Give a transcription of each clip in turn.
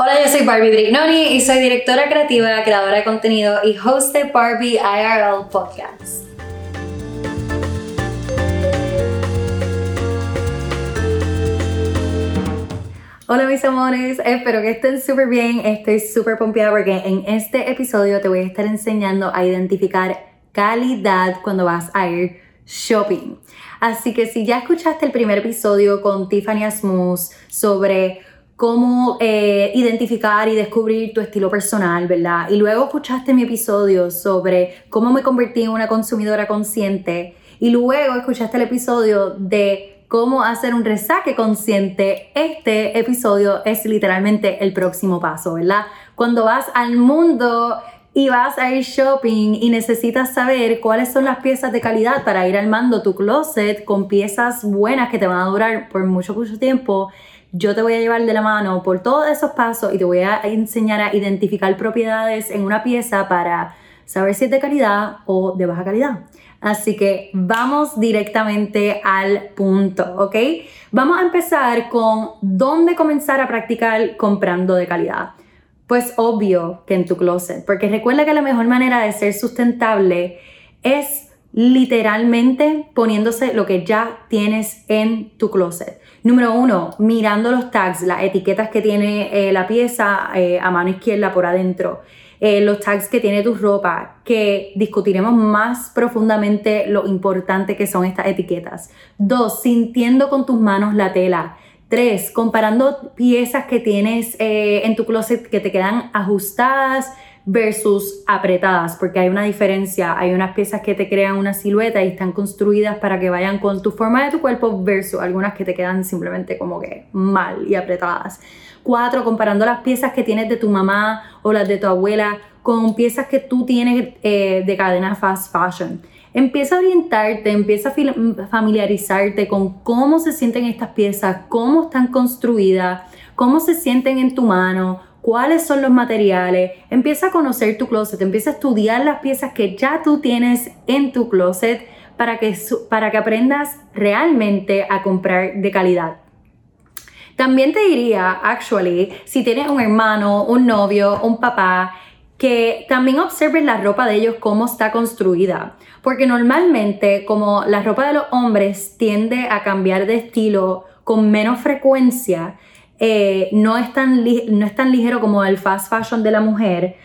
Hola, yo soy Barbie Brignoni y soy directora creativa, creadora de contenido y host de Barbie IRL Podcast. Hola mis amores, espero que estén súper bien, estoy súper pompeada porque en este episodio te voy a estar enseñando a identificar calidad cuando vas a ir shopping. Así que si ya escuchaste el primer episodio con Tiffany Asmus sobre cómo eh, identificar y descubrir tu estilo personal, ¿verdad? Y luego escuchaste mi episodio sobre cómo me convertí en una consumidora consciente y luego escuchaste el episodio de cómo hacer un resaque consciente, este episodio es literalmente el próximo paso, ¿verdad? Cuando vas al mundo y vas a ir shopping y necesitas saber cuáles son las piezas de calidad para ir armando tu closet con piezas buenas que te van a durar por mucho, mucho tiempo, yo te voy a llevar de la mano por todos esos pasos y te voy a enseñar a identificar propiedades en una pieza para saber si es de calidad o de baja calidad. Así que vamos directamente al punto, ¿ok? Vamos a empezar con dónde comenzar a practicar comprando de calidad. Pues obvio que en tu closet, porque recuerda que la mejor manera de ser sustentable es literalmente poniéndose lo que ya tienes en tu closet. Número uno, mirando los tags, las etiquetas que tiene eh, la pieza eh, a mano izquierda por adentro. Eh, los tags que tiene tu ropa, que discutiremos más profundamente lo importante que son estas etiquetas. Dos, sintiendo con tus manos la tela. Tres, comparando piezas que tienes en tu closet que te quedan ajustadas, versus apretadas, porque hay una diferencia, hay unas piezas que te crean una silueta y están construidas para que vayan con tu forma de tu cuerpo versus algunas que te quedan simplemente como que mal y apretadas. Cuatro, comparando las piezas que tienes de tu mamá o las de tu abuela con piezas que tú tienes eh, de cadena fast fashion. Empieza a orientarte, empieza a familiarizarte con cómo se sienten estas piezas, cómo están construidas, cómo se sienten en tu mano, cuáles son los materiales, empieza a conocer tu closet, empieza a estudiar las piezas que ya tú tienes en tu closet para que, para que aprendas realmente a comprar de calidad. También te diría, actually, si tienes un hermano, un novio, un papá, que también observes la ropa de ellos, cómo está construida. Porque normalmente, como la ropa de los hombres tiende a cambiar de estilo con menos frecuencia, eh, no, es tan no es tan ligero como el fast fashion de la mujer,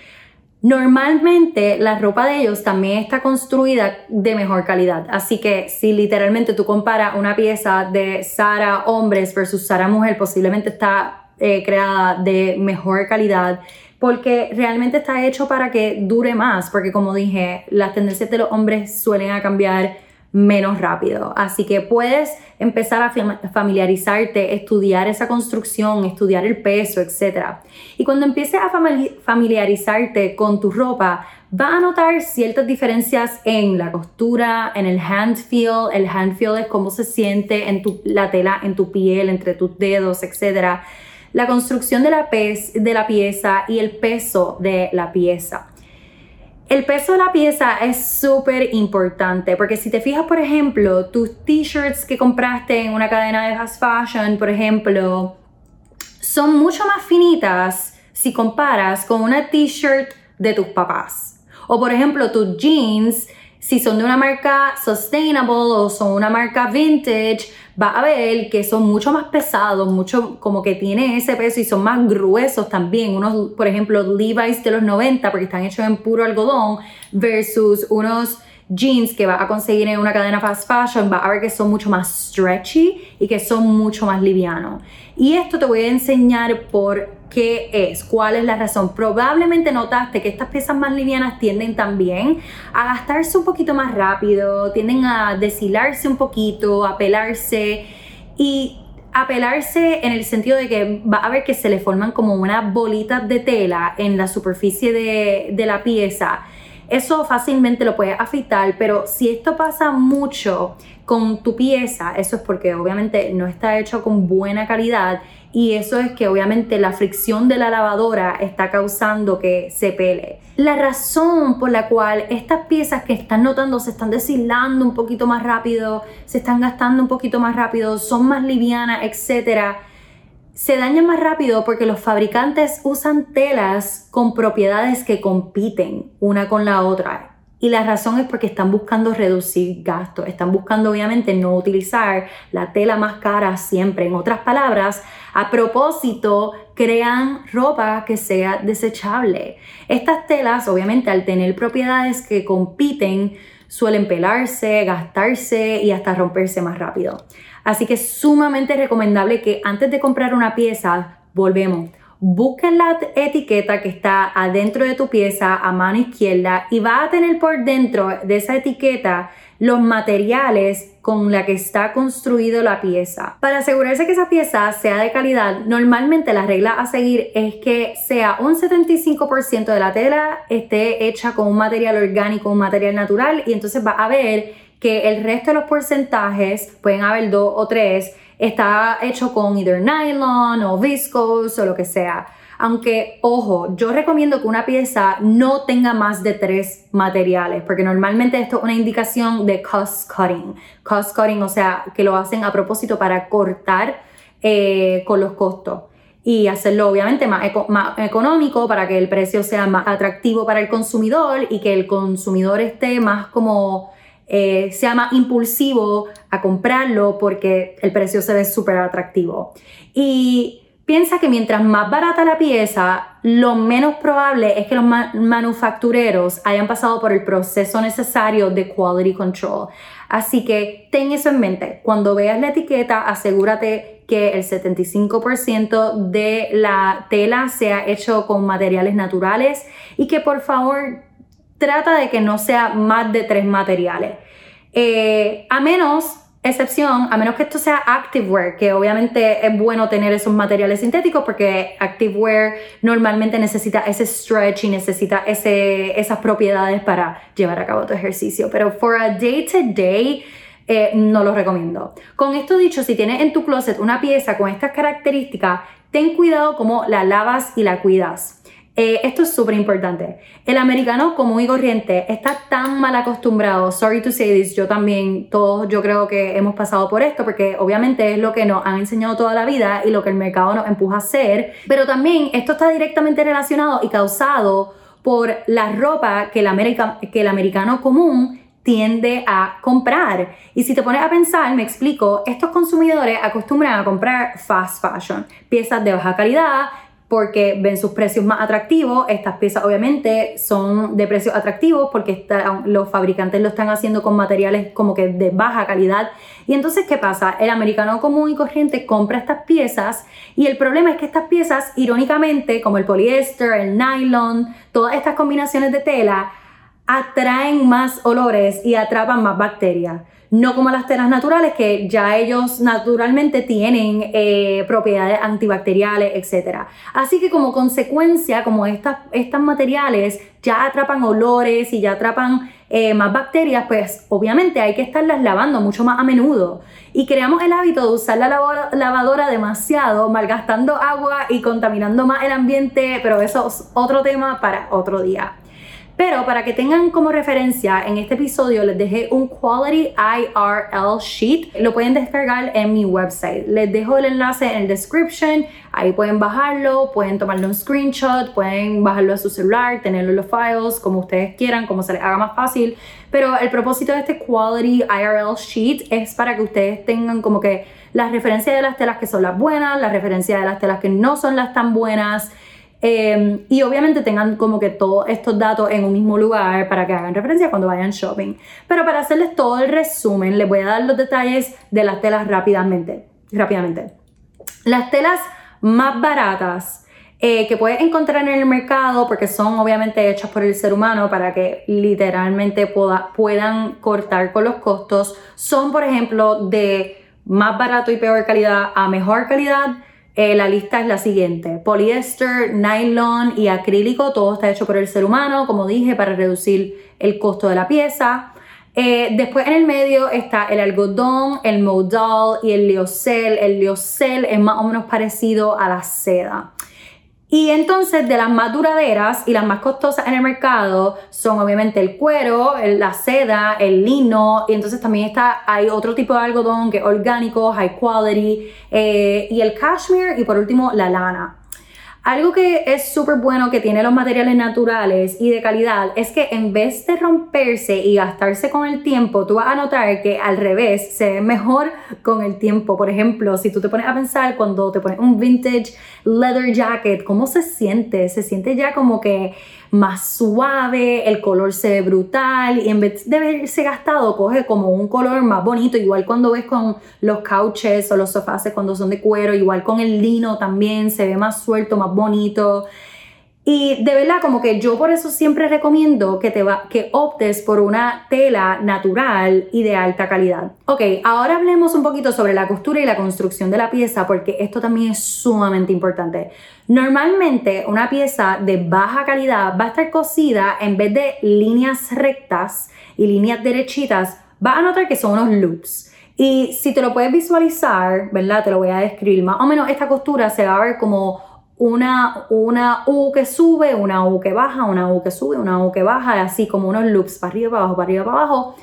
Normalmente la ropa de ellos también está construida de mejor calidad. Así que si literalmente tú comparas una pieza de Sara hombres versus Sara mujer, posiblemente está eh, creada de mejor calidad porque realmente está hecho para que dure más. Porque como dije, las tendencias de los hombres suelen cambiar menos rápido. Así que puedes empezar a familiarizarte, estudiar esa construcción, estudiar el peso, etc. Y cuando empieces a familiarizarte con tu ropa, va a notar ciertas diferencias en la costura, en el hand feel. El hand feel es cómo se siente en tu, la tela, en tu piel, entre tus dedos, etc. La construcción de la, de la pieza y el peso de la pieza. El peso de la pieza es súper importante porque si te fijas, por ejemplo, tus t-shirts que compraste en una cadena de fast fashion, por ejemplo, son mucho más finitas si comparas con una t-shirt de tus papás. O por ejemplo, tus jeans si son de una marca sustainable o son una marca vintage, va a ver que son mucho más pesados, mucho como que tienen ese peso y son más gruesos también. Unos, por ejemplo, Levi's de los 90 porque están hechos en puro algodón versus unos jeans que va a conseguir en una cadena fast fashion, va a ver que son mucho más stretchy y que son mucho más livianos. Y esto te voy a enseñar por qué es, cuál es la razón. Probablemente notaste que estas piezas más livianas tienden también a gastarse un poquito más rápido, tienden a deshilarse un poquito, a pelarse y a pelarse en el sentido de que va a ver que se le forman como unas bolitas de tela en la superficie de, de la pieza eso fácilmente lo puedes afeitar, pero si esto pasa mucho con tu pieza, eso es porque obviamente no está hecho con buena calidad y eso es que obviamente la fricción de la lavadora está causando que se pele. La razón por la cual estas piezas que están notando se están deshilando un poquito más rápido, se están gastando un poquito más rápido, son más livianas, etcétera, se dañan más rápido porque los fabricantes usan telas con propiedades que compiten una con la otra. Y la razón es porque están buscando reducir gastos, están buscando obviamente no utilizar la tela más cara siempre. En otras palabras, a propósito, crean ropa que sea desechable. Estas telas, obviamente, al tener propiedades que compiten, suelen pelarse, gastarse y hasta romperse más rápido. Así que es sumamente recomendable que antes de comprar una pieza, volvemos, busquen la etiqueta que está adentro de tu pieza a mano izquierda y va a tener por dentro de esa etiqueta los materiales con la que está construido la pieza. Para asegurarse que esa pieza sea de calidad, normalmente la regla a seguir es que sea un 75% de la tela esté hecha con un material orgánico, un material natural y entonces va a ver que el resto de los porcentajes, pueden haber dos o tres, está hecho con either nylon o viscose o lo que sea. Aunque, ojo, yo recomiendo que una pieza no tenga más de tres materiales, porque normalmente esto es una indicación de cost cutting. Cost cutting, o sea, que lo hacen a propósito para cortar eh, con los costos y hacerlo obviamente más, más, económico para que el precio sea más atractivo para el consumidor y que el consumidor esté más como eh, sea más impulsivo a comprarlo porque el precio se ve súper atractivo. Y Piensa que mientras más barata la pieza, lo menos probable es que los manufactureros hayan pasado por el proceso necesario de quality control. Así que ten eso en mente. Cuando veas la etiqueta, asegúrate que el 75% de la tela sea hecho con materiales naturales y que por favor trata de que no sea más de tres materiales. Eh, a menos excepción, a menos que esto sea activewear, que obviamente es bueno tener esos materiales sintéticos porque activewear normalmente necesita ese stretch y necesita ese, esas propiedades para llevar a cabo tu ejercicio. Pero for a day to day, eh, no lo recomiendo. Con esto dicho, si tienes en tu closet una pieza con estas características, ten cuidado cómo la lavas y la cuidas. Eh, esto es súper importante. El americano común y corriente está tan mal acostumbrado, sorry to say this, yo también, todos yo creo que hemos pasado por esto porque obviamente es lo que nos han enseñado toda la vida y lo que el mercado nos empuja a hacer, pero también esto está directamente relacionado y causado por la ropa que el, que el americano común tiende a comprar. Y si te pones a pensar, me explico, estos consumidores acostumbran a comprar fast fashion, piezas de baja calidad, porque ven sus precios más atractivos. Estas piezas obviamente son de precios atractivos porque los fabricantes lo están haciendo con materiales como que de baja calidad. Y entonces, ¿qué pasa? El americano común y corriente compra estas piezas y el problema es que estas piezas, irónicamente, como el poliéster, el nylon, todas estas combinaciones de tela, atraen más olores y atrapan más bacterias no como las telas naturales que ya ellos naturalmente tienen eh, propiedades antibacteriales, etc. Así que como consecuencia, como estas, estos materiales ya atrapan olores y ya atrapan eh, más bacterias, pues obviamente hay que estarlas lavando mucho más a menudo. Y creamos el hábito de usar la lavadora demasiado, malgastando agua y contaminando más el ambiente, pero eso es otro tema para otro día. Pero para que tengan como referencia, en este episodio les dejé un Quality IRL Sheet. Lo pueden descargar en mi website. Les dejo el enlace en el description. Ahí pueden bajarlo, pueden tomarle un screenshot, pueden bajarlo a su celular, tenerlo en los files, como ustedes quieran, como se les haga más fácil. Pero el propósito de este Quality IRL Sheet es para que ustedes tengan como que las referencias de las telas que son las buenas, las referencias de las telas que no son las tan buenas. Em, y obviamente tengan como que todos estos datos en un mismo lugar para que hagan referencia cuando vayan shopping. Pero para hacerles todo el resumen, les voy a dar los detalles de las telas rápidamente. rápidamente. Las telas más baratas eh, que puedes encontrar en el mercado, porque son obviamente hechas por el ser humano para que literalmente puedan cortar con los costos, son por ejemplo de más barato y peor calidad a mejor calidad eh, la lista es la siguiente. Poliéster, nylon y acrílico, todo está hecho por el ser humano, como dije, para reducir el costo de la pieza. Eh, después en el medio está el algodón, el modal y el liocel. El liocel es más o menos parecido a la seda. Y entonces de las más duraderas y las más costosas en el mercado son obviamente el cuero, la seda, el lino y entonces también está, hay otro tipo de algodón que es orgánico, high quality eh, y el cashmere y por último la lana. Algo que es súper bueno que tiene los materiales naturales y de calidad es que en vez de romperse y gastarse con el tiempo, tú vas a notar que al revés se ve mejor con el tiempo. Por ejemplo, si tú te pones a pensar cuando te pones un vintage leather jacket, ¿cómo se siente? Se siente ya como que más suave, el color se ve brutal y en vez de verse gastado coge como un color más bonito, igual cuando ves con los couches o los sofás cuando son de cuero, igual con el lino también se ve más suelto, más bonito. Y de verdad, como que yo por eso siempre recomiendo que, te va, que optes por una tela natural y de alta calidad. Ok, ahora hablemos un poquito sobre la costura y la construcción de la pieza, porque esto también es sumamente importante. Normalmente, una pieza de baja calidad va a estar cosida en vez de líneas rectas y líneas derechitas, va a notar que son unos loops. Y si te lo puedes visualizar, ¿verdad? Te lo voy a describir más o menos. Esta costura se va a ver como una, una U que sube, una U que baja, una U que sube, una U que baja, así como unos loops para arriba, para abajo, para arriba, para abajo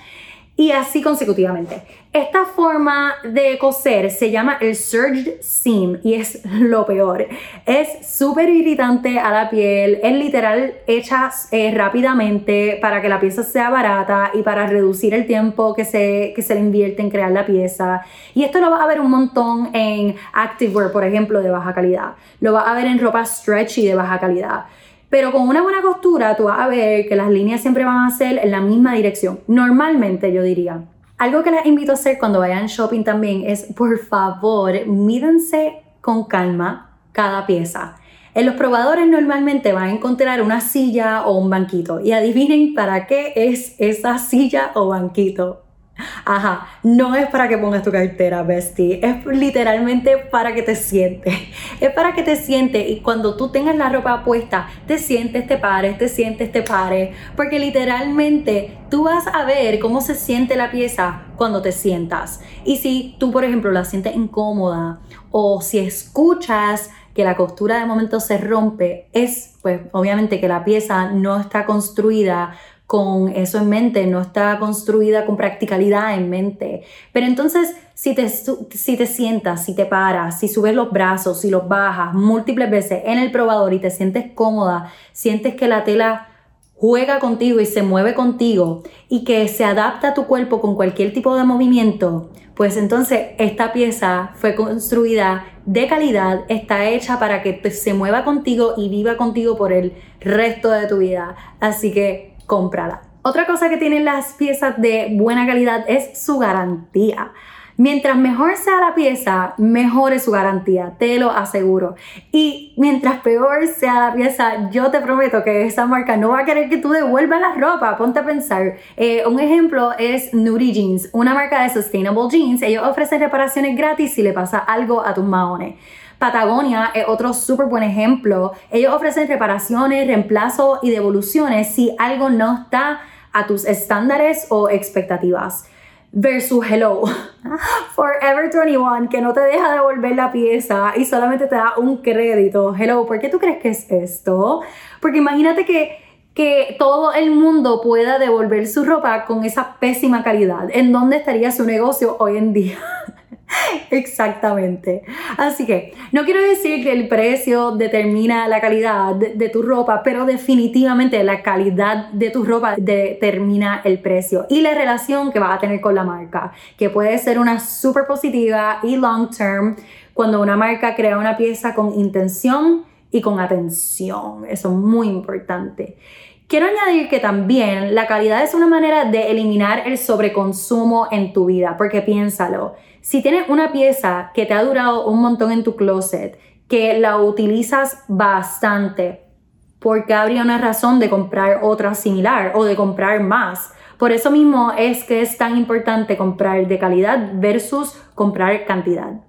y así consecutivamente. Esta forma de coser se llama el surged seam y es lo peor. Es súper irritante a la piel, es literal hecha eh, rápidamente para que la pieza sea barata y para reducir el tiempo que se, que se le invierte en crear la pieza. Y esto lo vas a ver un montón en activewear, por ejemplo, de baja calidad. Lo vas a ver en ropa stretchy de baja calidad. Pero con una buena costura tú vas a ver que las líneas siempre van a ser en la misma dirección. Normalmente yo diría. Algo que les invito a hacer cuando vayan shopping también es, por favor, mídense con calma cada pieza. En los probadores normalmente van a encontrar una silla o un banquito y adivinen para qué es esa silla o banquito. Ajá, no es para que pongas tu cartera, bestie. Es literalmente para que te sientes. Es para que te sientes y cuando tú tengas la ropa puesta, te sientes, te pares, te sientes, te pares. Porque literalmente tú vas a ver cómo se siente la pieza cuando te sientas. Y si tú, por ejemplo, la sientes incómoda o si escuchas que la costura de momento se rompe, es pues obviamente que la pieza no está construida con eso en mente, no está construida con practicalidad en mente. Pero entonces, si te, si te sientas, si te paras, si subes los brazos, si los bajas múltiples veces en el probador y te sientes cómoda, sientes que la tela juega contigo y se mueve contigo y que se adapta a tu cuerpo con cualquier tipo de movimiento, pues entonces esta pieza fue construida de calidad, está hecha para que se mueva contigo y viva contigo por el resto de tu vida. Así que cómprala. Otra cosa que tienen las piezas de buena calidad es su garantía. Mientras mejor sea la pieza, mejor es su garantía, te lo aseguro. Y mientras peor sea la pieza, yo te prometo que esa marca no va a querer que tú devuelvas la ropa. Ponte a pensar. Eh, un ejemplo es Nudie Jeans, una marca de Sustainable Jeans. Ellos ofrecen reparaciones gratis si le pasa algo a tus maones. Patagonia es otro súper buen ejemplo. Ellos ofrecen reparaciones, reemplazos y devoluciones si algo no está a tus estándares o expectativas. Versus Hello, Forever 21, que no te deja devolver la pieza y solamente te da un crédito. Hello, ¿por qué tú crees que es esto? Porque imagínate que que todo el mundo pueda devolver su ropa con esa pésima calidad. ¿En dónde estaría su negocio hoy en día? Exactamente. Así que no quiero decir que el precio determina la calidad de, tu ropa, pero definitivamente la calidad de tu ropa determina el precio y la relación que vas a tener con la marca, que puede ser una súper positiva y long term cuando una marca crea una pieza con intención y con atención. Eso es muy importante. Quiero añadir que también la calidad es una manera de eliminar el sobreconsumo en tu vida, porque piénsalo, si tienes una pieza que te ha durado un montón en tu closet, que la utilizas bastante, ¿por qué habría una razón de comprar otra similar o de comprar más? Por eso mismo es que es tan importante comprar de calidad versus comprar cantidad.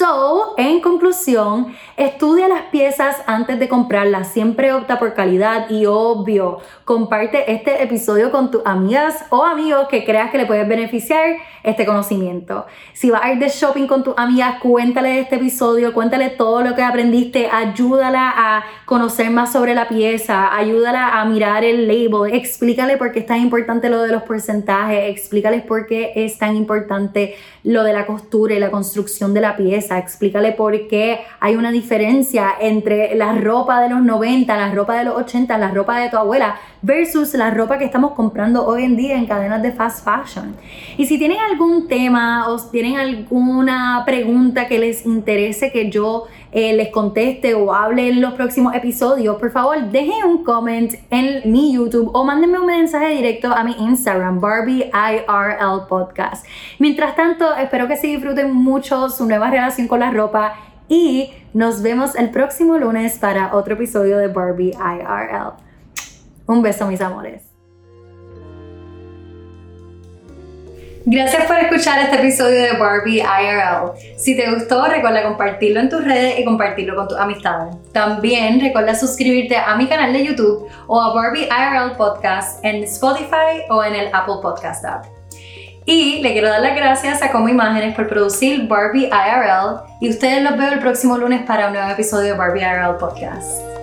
So, en conclusión, estudia las piezas antes de comprarlas, siempre opta por calidad y obvio, comparte este episodio con tus amigas o amigos que creas que le puedes beneficiar este conocimiento. Si vas a ir de shopping con tus amigas, cuéntale este episodio, cuéntale todo lo que aprendiste, ayúdala a conocer más sobre la pieza, ayúdala a mirar el label, explícale por qué es tan importante lo de los porcentajes, explícales por qué es tan importante lo de la costura y la construcción de la pieza, explícale por qué hay una diferencia entre la ropa de los 90, la ropa de los 80, la ropa de tu abuela versus la ropa que estamos comprando hoy en día en cadenas de fast fashion. Y si tienen algún tema o tienen alguna pregunta que les interese que yo eh, les conteste o hable en los próximos episodios, por favor dejen un comment en mi YouTube o mándenme un mensaje directo a mi Instagram, Barbie IRL Podcast. Mientras tanto, espero que se disfruten mucho su nueva relación con la ropa y nos vemos el próximo lunes para otro episodio de Barbie IRL. Un beso, mis amores. Gracias por escuchar este episodio de Barbie IRL. Si te gustó, recuerda compartirlo en tus redes y compartirlo con tus amistades. También recuerda suscribirte a mi canal de YouTube o a Barbie IRL Podcast en Spotify o en el Apple Podcast app. Y le quiero dar las gracias a Como Imágenes por producir Barbie IRL y ustedes los veo el próximo lunes para un nuevo episodio de Barbie IRL Podcast.